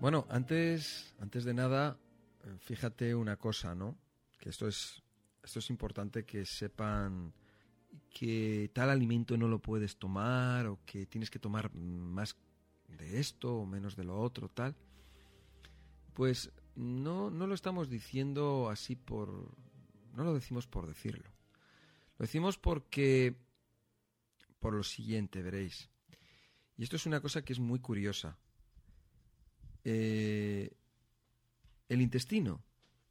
Bueno, antes, antes de nada, eh, fíjate una cosa, ¿no? Que esto es, esto es importante que sepan que tal alimento no lo puedes tomar o que tienes que tomar más de esto o menos de lo otro, tal. Pues no, no lo estamos diciendo así por... No lo decimos por decirlo. Lo decimos porque... Por lo siguiente, veréis. Y esto es una cosa que es muy curiosa. Eh, el intestino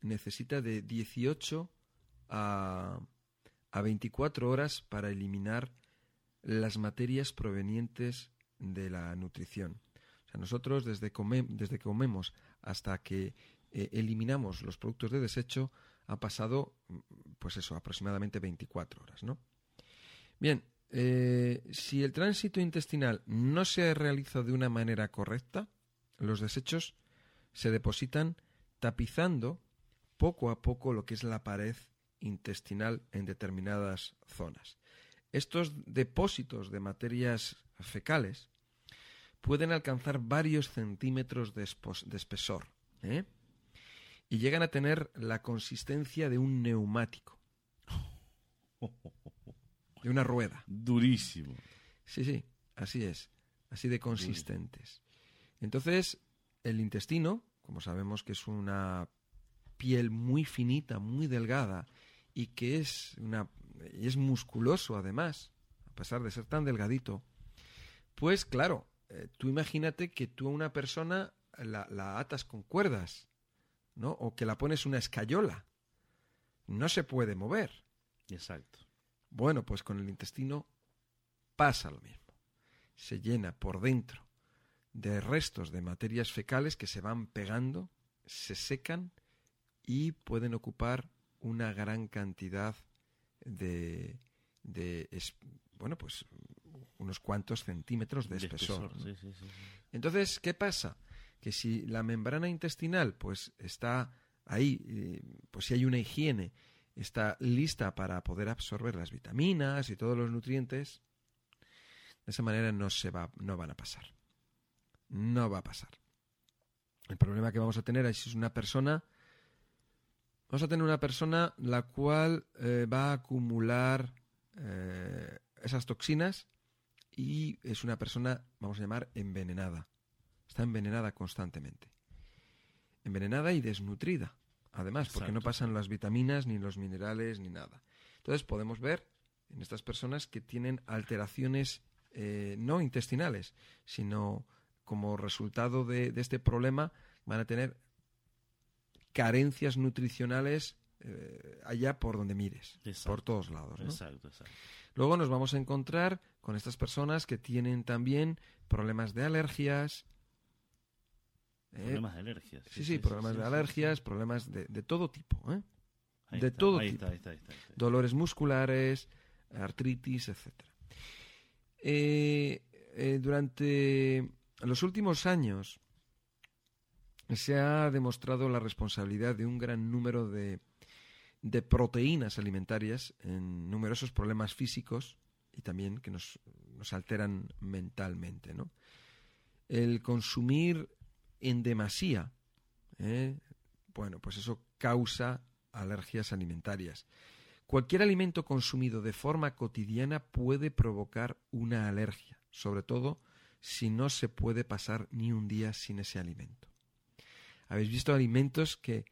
necesita de 18 a, a 24 horas para eliminar las materias provenientes de la nutrición. O sea, nosotros desde, desde que comemos hasta que eh, eliminamos los productos de desecho ha pasado, pues eso, aproximadamente 24 horas, ¿no? Bien, eh, si el tránsito intestinal no se realiza de una manera correcta, los desechos se depositan tapizando poco a poco lo que es la pared intestinal en determinadas zonas. Estos depósitos de materias fecales pueden alcanzar varios centímetros de, espesor ¿eh? y llegan a tener la consistencia de un neumático, de una rueda. Durísimo. Sí, sí, así es, así de consistentes. Entonces, el intestino, como sabemos que es una piel muy finita, muy delgada y que es una y es musculoso además, a pesar de ser tan delgadito, pues claro, eh, tú imagínate que tú a una persona la, la, atas con cuerdas, ¿no? O que la pones una escayola. No se puede mover. Exacto. Bueno, pues con el intestino pasa lo mismo. Se llena por dentro de restos de materias fecales que se van pegando, se secan y pueden ocupar una gran cantidad de, de bueno, pues unos cuantos centímetros de, espesor. Entonces, ¿qué pasa? Que si la membrana intestinal pues está ahí, eh, pues si hay una higiene, está lista para poder absorber las vitaminas y todos los nutrientes, de esa manera no se va, no van a pasar no va a pasar. El problema que vamos a tener es una persona, vamos a tener una persona la cual eh, va a acumular eh, esas toxinas y es una persona, vamos a llamar, envenenada. Está envenenada constantemente. Envenenada y desnutrida, además, porque no pasan las vitaminas, ni los minerales, ni nada. Entonces podemos ver en estas personas que tienen alteraciones eh, no intestinales, sino como resultado de, este problema van a tener carencias nutricionales eh, allá por donde mires, por todos lados. Luego nos vamos a encontrar con estas personas que tienen también problemas de alergias. ¿eh? Problemas de alergias. Sí, sí, problemas de alergias, problemas de, todo tipo. ¿eh? de todo tipo. Dolores musculares, artritis, etc. durante en los últimos años se ha demostrado la responsabilidad de un gran número de, de proteínas alimentarias en numerosos problemas físicos y también que nos, nos alteran mentalmente. ¿no? El consumir en demasía, ¿eh? bueno, pues eso causa alergias alimentarias. Cualquier alimento consumido de forma cotidiana puede provocar una alergia, sobre todo si no se puede pasar ni un día sin ese alimento. ¿Habéis visto alimentos que,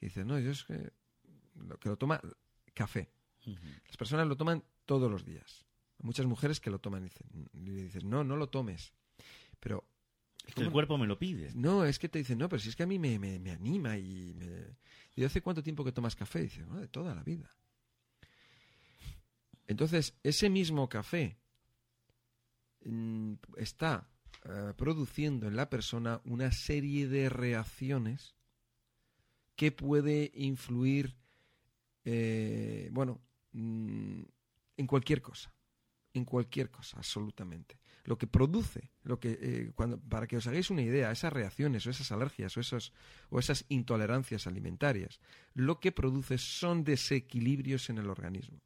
dicen, no, yo es que lo, que lo toma café? Las personas lo toman todos los días. muchas mujeres que lo toman y dicen, le dicen, no, no lo tomes. Pero el cuerpo me lo pide. No, es que te dicen, no, pero si es que a mí me, me, anima y me... ¿Y hace cuánto tiempo que tomas café? dice, no, de toda la vida. Entonces, ese mismo café está eh, produciendo en la persona una serie de reacciones que puede influir, eh, bueno, mm, en cualquier cosa, en cualquier cosa, absolutamente. Lo que produce, lo que, eh, para que os hagáis una idea, esas reacciones o esas alergias o, esos, o esas intolerancias alimentarias, lo que produce son desequilibrios en el organismo.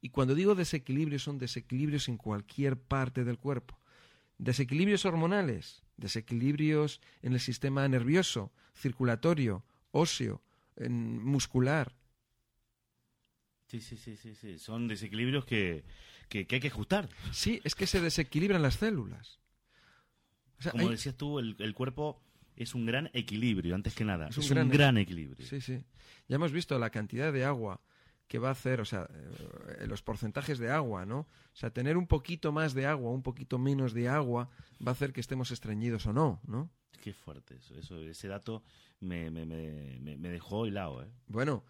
Y cuando digo desequilibrios, son desequilibrios en cualquier parte del cuerpo. Desequilibrios hormonales, desequilibrios en el sistema nervioso, circulatorio, óseo, en- muscular. Sí, sí, sí, sí, sí. Son desequilibrios que, que, que hay que ajustar. Sí, es que se desequilibran las células. O sea, Como hay- decías tú, el, el cuerpo es un gran equilibrio, antes que nada. Es Es un un, gran gran, equilibrio. Sí, sí. Ya hemos visto la cantidad de agua que va a hacer, o sea, eh, los porcentajes de agua, ¿no? O sea, tener un poquito más de agua, un poquito menos de agua, va a hacer que estemos estreñidos o no, ¿no? Qué fuerte eso. eso ese dato me, me, me, me- dejó helado, ¿eh? Bueno,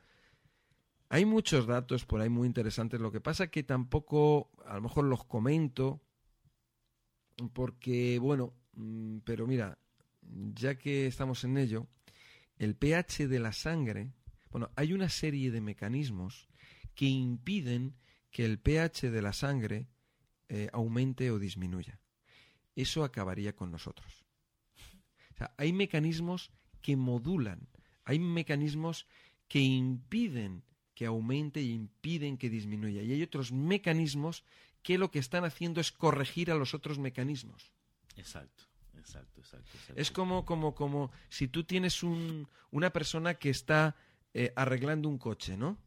hay muchos datos por ahí muy interesantes. Lo que pasa que tampoco, a lo mejor los comento, porque, bueno, mm, pero mira, ya que estamos en ello, el pH de la sangre, bueno, hay una serie de mecanismos que impiden que el pH de la sangre eh, aumente o disminuya. Eso acabaría con nosotros. O sea, hay mecanismos que modulan, hay mecanismos que impiden que aumente y impiden que disminuya. Y hay otros mecanismos que lo que están haciendo es corregir a los otros mecanismos. Exacto, exacto, exacto. exacto. Es como, como, como si tú tienes un, una persona que está eh, arreglando un coche, ¿no?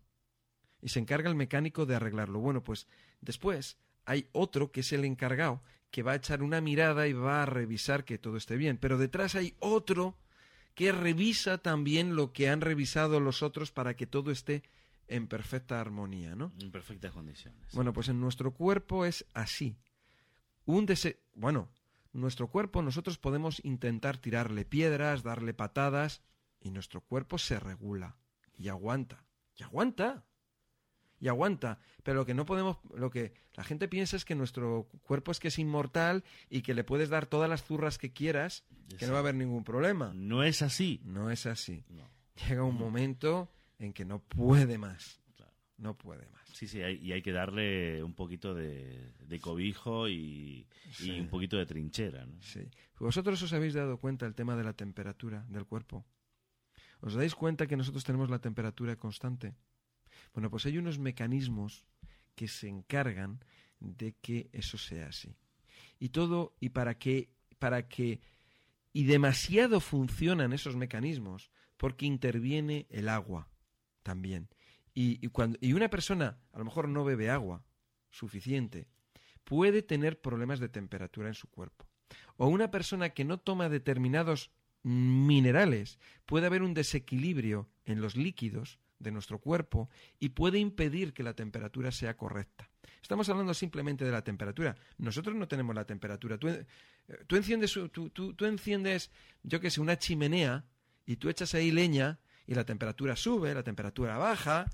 Y se encarga el mecánico de arreglarlo. Bueno, pues después hay otro que es el encargado que va a echar una mirada y va a revisar que todo esté bien. Pero detrás hay otro que revisa también lo que han revisado los otros para que todo esté en perfecta armonía, ¿no? En perfectas condiciones. Bueno, pues en nuestro cuerpo es así. Un dese bueno, nuestro cuerpo nosotros podemos intentar tirarle piedras, darle patadas y nuestro cuerpo se regula y aguanta. Y aguanta. Y aguanta, pero lo que no podemos lo que la gente piensa es que nuestro cuerpo es que es inmortal y que le puedes dar todas las zurras que quieras, que no va a haber ningún problema. No es así. No es así. No, Llega un momento en que no puede más. claro. No puede más. Sí, sí, hay- y hay que darle un poquito de, de cobijo y, un poquito de trinchera, ¿no? Sí. ¿Vosotros os habéis dado cuenta del tema de la temperatura del cuerpo? ¿Os dais cuenta que nosotros tenemos la temperatura constante? Bueno, pues hay unos mecanismos que se encargan de que eso sea así. Y todo, y para que, para que, y demasiado funcionan esos mecanismos, porque interviene el agua también. Y, y cuando, y una persona a lo mejor no bebe agua suficiente, puede tener problemas de temperatura en su cuerpo. O una persona que no toma determinados minerales, puede haber un desequilibrio en los líquidos de nuestro cuerpo y puede impedir que la temperatura sea correcta. Estamos hablando simplemente de la temperatura. Nosotros no tenemos la temperatura. Tú, eh, tú enciendes, tú, tú- tú enciendes, yo que sé, una chimenea y tú echas ahí leña y la temperatura sube, la temperatura baja.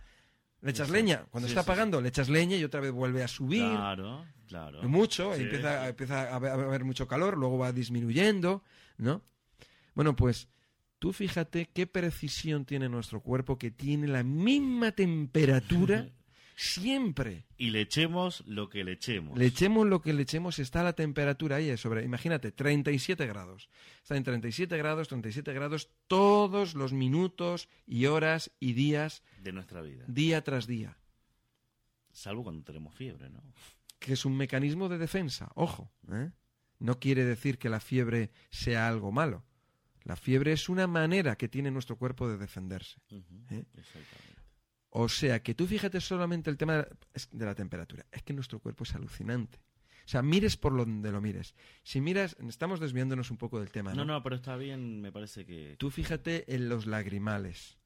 Le echas leña. Cuando Sí, está sí. apagando, le echas leña y otra vez vuelve a subir Claro, claro. mucho, y empieza, empieza a haber mucho calor, luego va disminuyendo, ¿no? Bueno, pues tú fíjate qué precisión tiene nuestro cuerpo que tiene la misma temperatura siempre. Y le echemos lo que le echemos. Le echemos lo que le echemos, está la temperatura ahí, sobre, imagínate, 37 grados. Está en 37 grados, 37 grados todos los minutos y horas y días, de nuestra vida. día tras día. Salvo cuando tenemos fiebre, ¿no? que es un mecanismo de defensa. Ojo, ¿eh? no quiere decir que la fiebre sea algo malo. La fiebre es una manera que tiene nuestro cuerpo de defenderse. ¿Eh? Exactamente. O sea, que tú fíjate solamente el tema de la, es de la temperatura. Es que nuestro cuerpo es alucinante. O sea, mires por donde lo mires. Si miras, estamos desviándonos un poco del tema, ¿no? No, no, pero está bien, me parece que... Tú fíjate en los lagrimales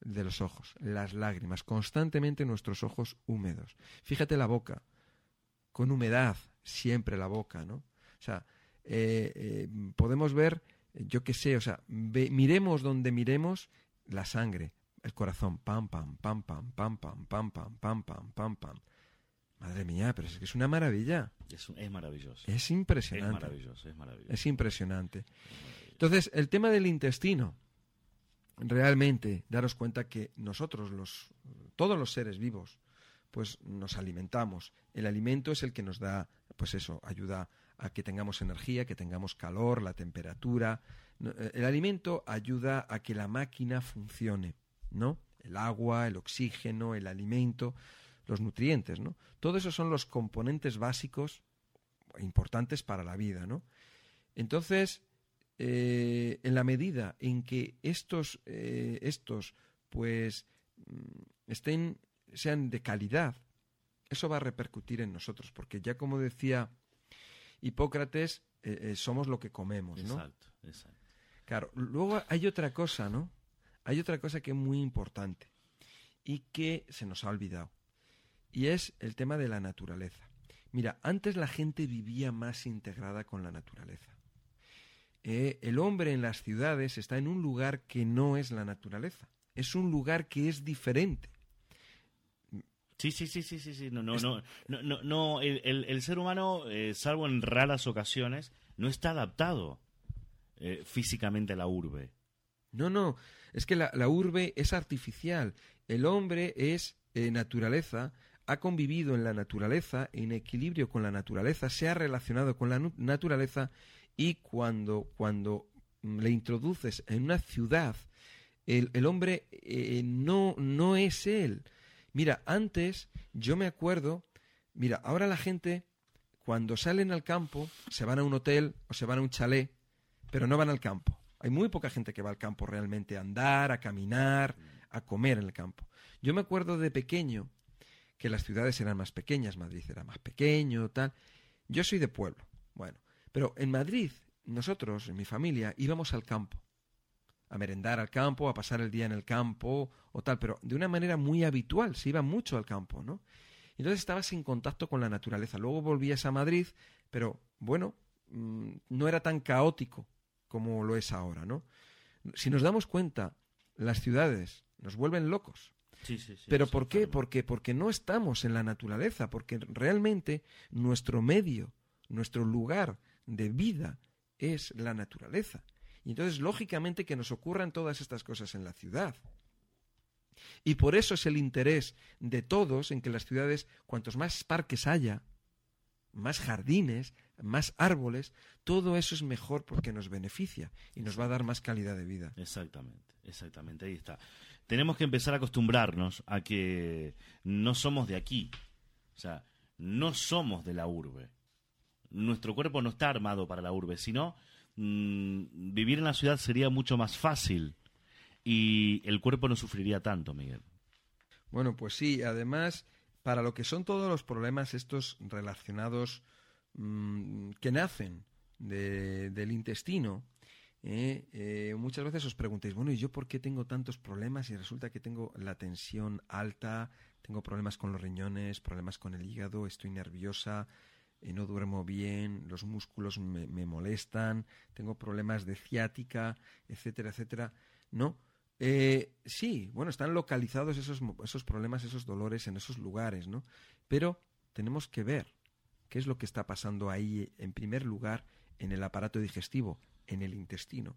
de los ojos, las lágrimas, constantemente nuestros ojos húmedos. Fíjate la boca, con humedad, siempre la boca, ¿no? O sea, eh, eh, podemos ver, yo qué sé, o sea, ve- miremos donde miremos la sangre, el corazón, pam, pam, pam, pam, pam, pam, pam, pam, pam, pam, pam, pam. Madre mía, pero es que es una maravilla. Es, es maravilloso. Es Es impresionante. maravilloso, es maravilloso. Es impresionante. Entonces, el tema del intestino, realmente daros cuenta que nosotros, los, todos los seres vivos, pues nos alimentamos. El alimento es el que nos da, pues eso, ayuda a que tengamos energía, que tengamos calor, la temperatura. Eh, El alimento ayuda a que la máquina funcione, ¿no? El agua, el oxígeno, el alimento, los nutrientes, ¿no? Todo eso son los componentes básicos importantes para la vida, ¿no? Entonces, eh, en la medida en que estos, eh, estos pues mm, estén, sean de calidad, eso va a repercutir en nosotros, porque ya como decía Hipócrates, eh, somos lo que comemos, ¿no? Exacto, exacto. Claro, luego hay otra cosa, ¿no? Hay otra cosa que es muy importante y que se nos ha olvidado, y es el tema de la naturaleza. Mira, antes la gente vivía más integrada con la naturaleza. Eh, el hombre en las ciudades está en un lugar que no es la naturaleza, es un lugar que es diferente. Sí, sí, sí, sí, sí, sí. No, no, no, no, no, el, ser humano, eh, salvo en raras ocasiones, no está adaptado eh, físicamente a la urbe. No, no, es que la, urbe es artificial. El hombre es naturaleza, ha convivido en la naturaleza, en equilibrio con la naturaleza, se ha relacionado con la naturaleza y cuando, cuando le introduces en una ciudad, el, el hombre eh, no, no es él. Mira, antes yo me acuerdo, mira, ahora la gente cuando salen al campo se van a un hotel o se van a un chalet, pero no van al campo. Hay muy poca gente que va al campo realmente a andar, a caminar, a comer en el campo. Yo me acuerdo de pequeño que las ciudades eran más pequeñas, Madrid era más pequeño, tal. Yo soy de pueblo, bueno, pero en Madrid nosotros, en mi familia, íbamos al campo, a merendar al campo, a pasar el día en el campo o tal, pero de una manera muy habitual, se iba mucho al campo, ¿no? Entonces estabas en contacto con la naturaleza. Luego volvías a Madrid, pero bueno, mm, no era tan caótico como lo es ahora, ¿no? Si nos damos cuenta, las ciudades nos vuelven locos. Pero ¿por qué? Porque, porque no estamos en la naturaleza, porque realmente nuestro medio, nuestro lugar de vida es la naturaleza. Y entonces, lógicamente, que nos ocurran todas estas cosas en la ciudad. Y por eso es el interés de todos en que las ciudades, cuantos más parques haya, más jardines, más árboles, todo eso es mejor porque nos beneficia y nos va a dar más calidad de vida. Exactamente, exactamente, ahí está tenemos que empezar a acostumbrarnos a que no somos de aquí. O sea, no somos de la urbe. Nuestro cuerpo no está armado para la urbe, sino mm, vivir en la ciudad sería mucho más fácil y el cuerpo no sufriría tanto, Miguel. Bueno, pues sí, además, para lo que son todos los problemas estos relacionados mm, que nacen del intestino, ¿eh? Eh, muchas veces os preguntéis, bueno, ¿y yo por qué tengo tantos problemas? Y resulta que tengo la tensión alta, tengo problemas con los riñones, problemas con el hígado, estoy nerviosa, eh, no duermo bien, los músculos me, molestan, tengo problemas de ciática, etcétera, etcétera. ¿No? sí, bueno, están localizados esos, esos problemas, esos dolores en esos lugares, ¿no? Pero tenemos que ver qué es lo que está pasando ahí, en primer lugar, en el aparato digestivo, en el intestino.